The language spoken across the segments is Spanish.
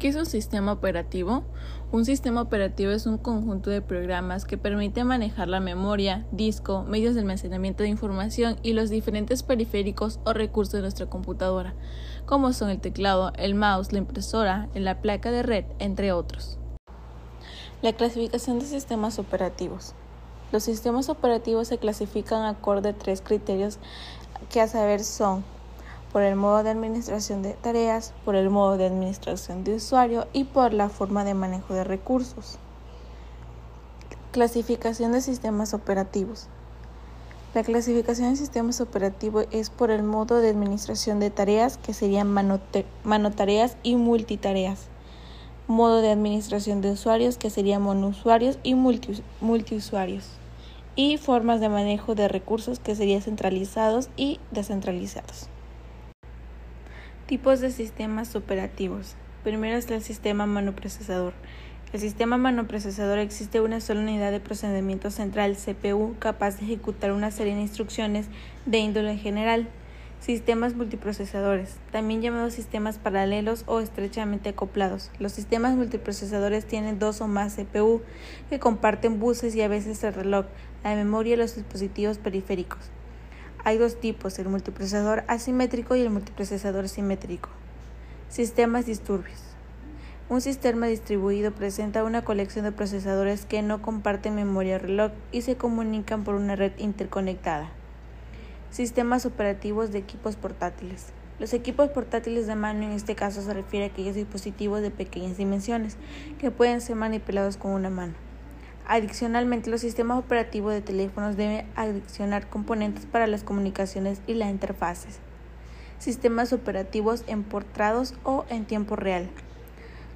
¿Qué es un sistema operativo? Un sistema operativo es un conjunto de programas que permite manejar la memoria, disco, medios de almacenamiento de información y los diferentes periféricos o recursos de nuestra computadora, como son el teclado, el mouse, la impresora, la placa de red, entre otros. La clasificación de sistemas operativos. Los sistemas operativos se clasifican acorde a tres criterios que a saber son por el modo de administración de tareas, por el modo de administración de usuario y por la forma de manejo de recursos. Clasificación de sistemas operativos. La clasificación de sistemas operativos es por el modo de administración de tareas, que serían monotareas y multitareas. Modo de administración de usuarios, que serían monousuarios y multiusuarios. Y formas de manejo de recursos, que serían centralizados y descentralizados. Tipos de sistemas operativos. Primero es el sistema manoprocesador. El sistema manoprocesador existe una sola unidad de procedimiento central, CPU, capaz de ejecutar una serie de instrucciones de índole general. Sistemas multiprocesadores, también llamados sistemas paralelos o estrechamente acoplados. Los sistemas multiprocesadores tienen dos o más CPU que comparten buses y a veces el reloj, la memoria y los dispositivos periféricos. Hay dos tipos, el multiprocesador asimétrico y el multiprocesador simétrico. Sistemas disturbios. Un sistema distribuido presenta una colección de procesadores que no comparten memoria reloj y se comunican por una red interconectada. Sistemas operativos de equipos portátiles. Los equipos portátiles de mano en este caso se refiere a aquellos dispositivos de pequeñas dimensiones que pueden ser manipulados con una mano. Adicionalmente, los sistemas operativos de teléfonos deben adicionar componentes para las comunicaciones y las interfaces. Sistemas operativos emportados o en tiempo real.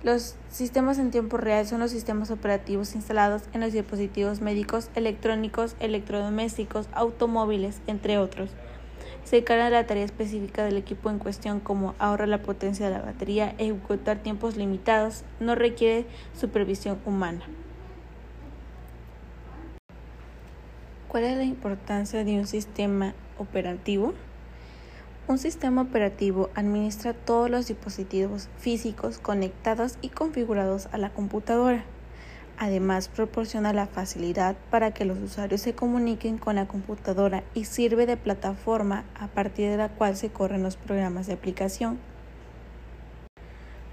Los sistemas en tiempo real son los sistemas operativos instalados en los dispositivos médicos, electrónicos, electrodomésticos, automóviles, entre otros. Se encarga de la tarea específica del equipo en cuestión como ahorrar la potencia de la batería, ejecutar tiempos limitados, no requiere supervisión humana. ¿Cuál es la importancia de un sistema operativo? Un sistema operativo administra todos los dispositivos físicos conectados y configurados a la computadora. Además, proporciona la facilidad para que los usuarios se comuniquen con la computadora y sirve de plataforma a partir de la cual se corren los programas de aplicación.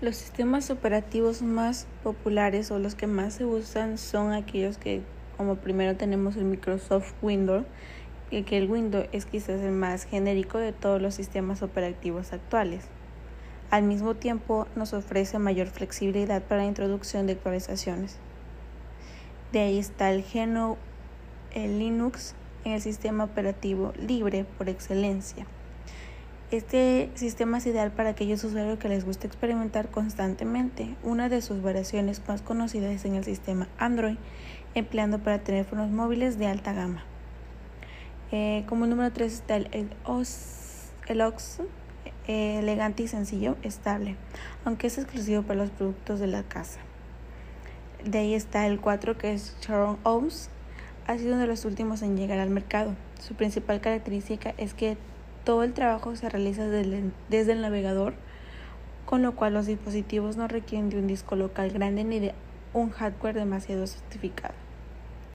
Los sistemas operativos más populares o los que más se usan son aquellos que como primero tenemos el Microsoft Windows, que el Windows es quizás el más genérico de todos los sistemas operativos actuales. Al mismo tiempo, nos ofrece mayor flexibilidad para la introducción de actualizaciones. De ahí está el GNU, el Linux en el sistema operativo libre por excelencia. Este sistema es ideal para aquellos usuarios que les gusta experimentar constantemente. Una de sus variaciones más conocidas es en el sistema Android, empleando para teléfonos móviles de alta gama. Eh, como número 3 está el, el, OX, eh, elegante y sencillo, estable, aunque es exclusivo para los productos de la casa. De ahí está el 4 que es Sharon OS, ha sido uno de los últimos en llegar al mercado. Su principal característica es que todo el trabajo se realiza desde el, navegador, con lo cual los dispositivos no requieren de un disco local grande ni de un hardware demasiado certificado.